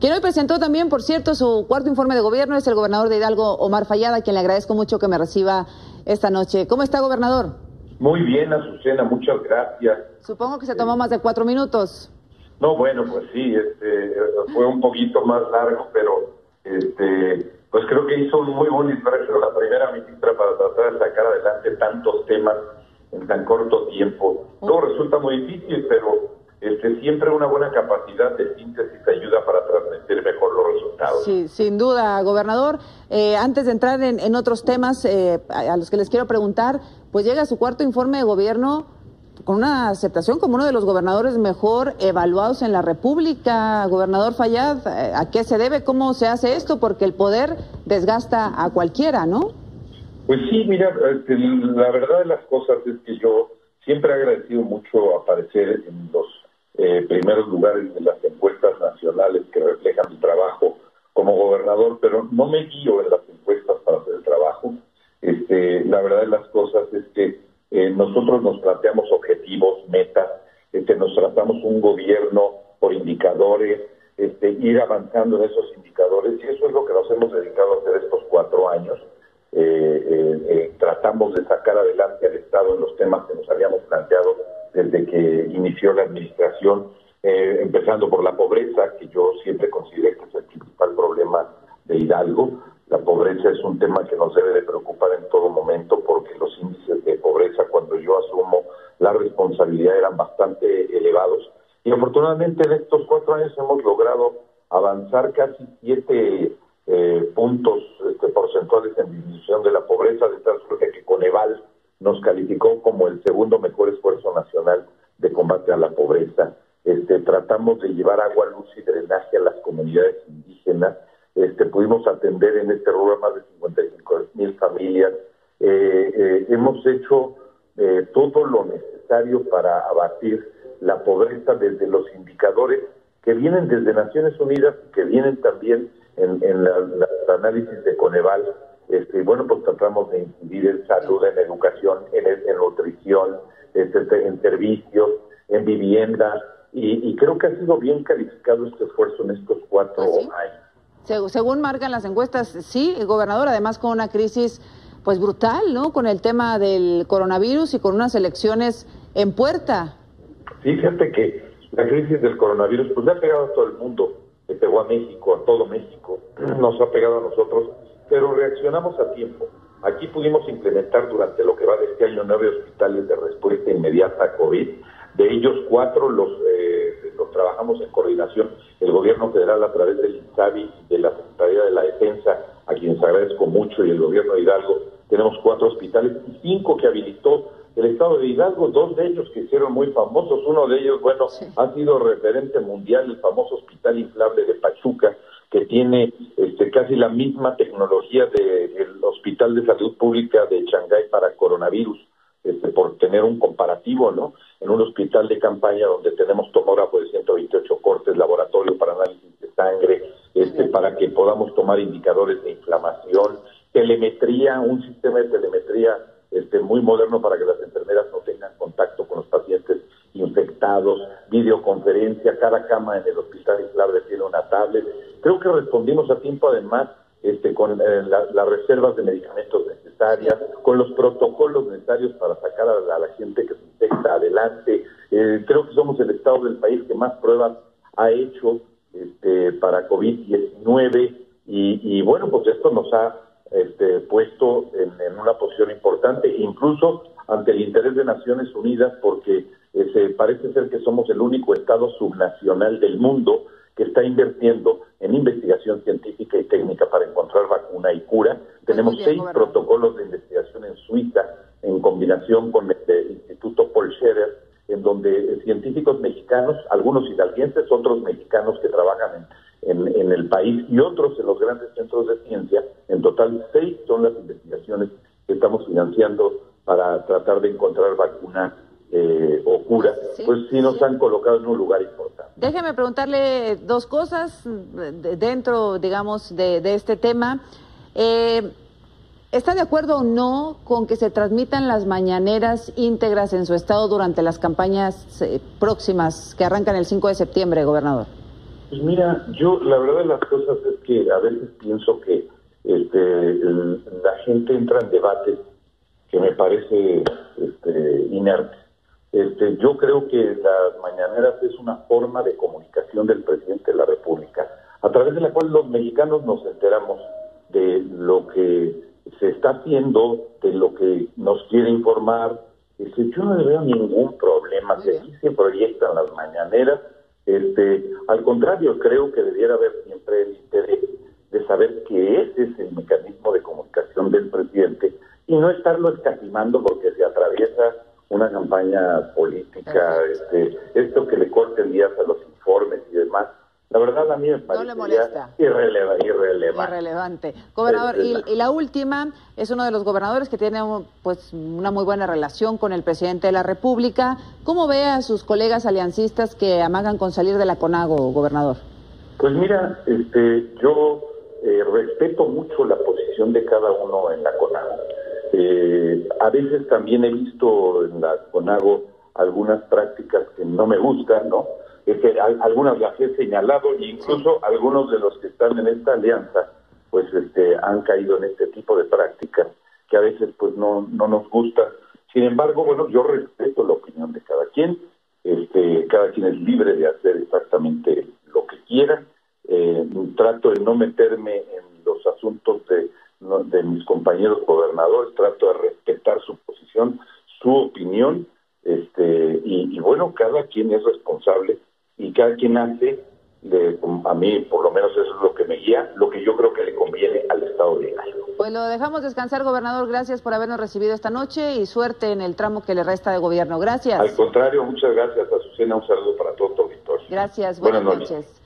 Quien hoy presentó también, por cierto, su cuarto informe de gobierno es el gobernador de Hidalgo, Omar Fallada, quien le agradezco mucho que me reciba esta noche. ¿Cómo está, gobernador? Muy bien, Azucena, muchas gracias. Supongo que se tomó más de cuatro minutos. No, bueno, pues sí, este, fue un poquito más largo, pero este, pues creo que hizo un muy buen esfuerzo la primera ministra para tratar de sacar adelante tantos temas en tan corto tiempo. Todo resulta muy difícil, pero este, siempre una buena capacidad de síntesis ayuda para transmitir mejor los resultados. Sí, sin duda, gobernador. Eh, antes de entrar en, otros temas eh, a los que les quiero preguntar, pues llega su cuarto informe de gobierno con una aceptación como uno de los gobernadores mejor evaluados en la República. Gobernador Fayad, eh, ¿a qué se debe? ¿Cómo se hace esto? Porque el poder desgasta a cualquiera, ¿no? Pues sí, mira, este, la verdad de las cosas es que yo siempre he agradecido mucho aparecer en los eh, primeros lugares de las encuestas nacionales que reflejan mi trabajo como gobernador, pero no me guío en las encuestas para hacer el trabajo. Este, la verdad de las cosas es que eh, nosotros nos planteamos objetivos, metas, este, nos tratamos un gobierno por indicadores, este, ir avanzando en esos indicadores y eso es lo que nos hemos dedicado a hacer estos cuatro años. Eh, tratamos de sacar adelante al Estado en los temas que nos habíamos planteado que inició la administración, eh, empezando por la pobreza, que yo siempre considero que es el principal problema de Hidalgo. La pobreza es un tema que nos debe de preocupar en todo momento porque los índices de pobreza cuando yo asumo la responsabilidad eran bastante elevados. Y afortunadamente en estos cuatro años hemos logrado avanzar casi siete eh, puntos este, porcentuales en disminución de la pobreza, de tal suerte que Coneval nos calificó como el segundo mejor esfuerzo nacional de combate a la pobreza. Este, tratamos de llevar agua, luz y drenaje a las comunidades indígenas. Este, pudimos atender en este rubro más de 55 mil familias. Eh, eh, hemos hecho eh, todo lo necesario para abatir la pobreza desde los indicadores que vienen desde Naciones Unidas, que vienen también en, en la, análisis de Coneval, este, bueno, pues tratamos de incidir en salud, en educación, en, en nutrición, este, en servicios, en vivienda, y, creo que ha sido bien calificado este esfuerzo en estos cuatro pues años. Según marcan las encuestas, sí, el gobernador, además con una crisis pues brutal, ¿no? Con el tema del coronavirus y con unas elecciones en puerta. Sí, fíjate que la crisis del coronavirus pues le ha pegado a todo el mundo, le pegó a México, a todo México, nos ha pegado a nosotros pero reaccionamos a tiempo. Aquí pudimos implementar durante lo que va de este año nueve hospitales de respuesta inmediata a COVID. De ellos, cuatro los, eh, los trabajamos en coordinación el gobierno federal a través del INSABI, de la Secretaría de la Defensa, a quienes agradezco mucho, y el gobierno de Hidalgo. Tenemos cuatro hospitales y cinco que habilitó el estado de Hidalgo, dos de ellos que hicieron muy famosos. Uno de ellos, bueno, ha sido referente mundial, el famoso Hospital Inflable de Pachuca, que tiene este, casi la misma tecnología del Hospital de Salud Pública de Shanghái para coronavirus, este, por tener un comparativo, ¿no? En un hospital de campaña donde tenemos tomógrafo de 128 cortes, laboratorio para análisis de sangre, este, para que podamos tomar indicadores de inflamación, telemetría, un sistema de telemetría este, muy moderno para que las enfermeras no tengan contacto con los pacientes infectados, videoconferencia, cada cama en el hospital de tiene una tablet. Creo que respondimos a tiempo además este, con eh, las reservas de medicamentos necesarias, con los protocolos necesarios para sacar a, la gente que se infecta adelante. Eh, creo que somos el estado del país que más pruebas ha hecho este, para COVID-19 y, y, bueno, pues esto nos ha este, puesto en, una posición importante, incluso ante el interés de Naciones Unidas, porque eh, parece ser que somos el único Estado subnacional del mundo que está invirtiendo en investigación científica y técnica para encontrar vacuna y cura. Tenemos seis protocolos de investigación en Suiza en combinación con el Instituto Paul Scherrer, en donde científicos mexicanos, algunos hidalguenses, otros mexicanos que trabajan en, en, el país y otros en los grandes centros de ciencia, en total seis son las investigaciones que estamos financiando para tratar de encontrar vacuna eh, o cura, pues sí nos han colocado en un lugar importante. Déjeme preguntarle dos cosas dentro, digamos, de, este tema. Eh, ¿Está de acuerdo o no con que se transmitan las mañaneras íntegras en su estado durante las campañas eh, próximas que arrancan el 5 de septiembre, gobernador? Pues mira, yo la verdad de las cosas es que a veces pienso que este, la gente entra en debates que me parece este, inerte. Este, yo creo que las mañaneras es una forma de comunicación del presidente de la República, a través de la cual los mexicanos nos enteramos de lo que se está haciendo, de lo que nos quiere informar. Este, yo no veo ningún problema, si aquí se proyectan las mañaneras, este, al contrario, creo que debiera haber siempre el interés de saber que ese es el mecanismo de comunicación del presidente y no estarlo escatimando porque se atraviesa una campaña política, este, esto que le corten días a los informes y demás. La verdad a mí me parece irrelevante, irrelevante. Gobernador, y, la última es uno de los gobernadores que tiene pues una muy buena relación con el presidente de la República. ¿Cómo ve a sus colegas aliancistas que amagan con salir de la CONAGO, gobernador? Pues mira, este, yo eh, respeto mucho la posición de cada uno en la CONAGO. Eh, a veces también he visto en la CONAGO algunas prácticas que no me gustan, ¿no? Es que algunas las he señalado e incluso algunos de los que están en esta alianza pues este han caído en este tipo de prácticas que a veces pues no, no nos gustan. Sin embargo, bueno, yo respeto la opinión de cada quien, este, cada quien es libre de hacer exactamente lo que quiera. Eh, trato de no meterme en los asuntos de de mis compañeros gobernadores, trato de respetar su posición, su opinión, este, y, bueno, cada quien es responsable y cada quien hace, de, a mí por lo menos eso es lo que me guía, lo que yo creo que le conviene al Estado de México. Pues lo dejamos descansar, gobernador, gracias por habernos recibido esta noche y suerte en el tramo que le resta de gobierno. Gracias. Al contrario, muchas gracias, Azucena, un saludo para todo tu auditorio. Gracias, buenas, noches.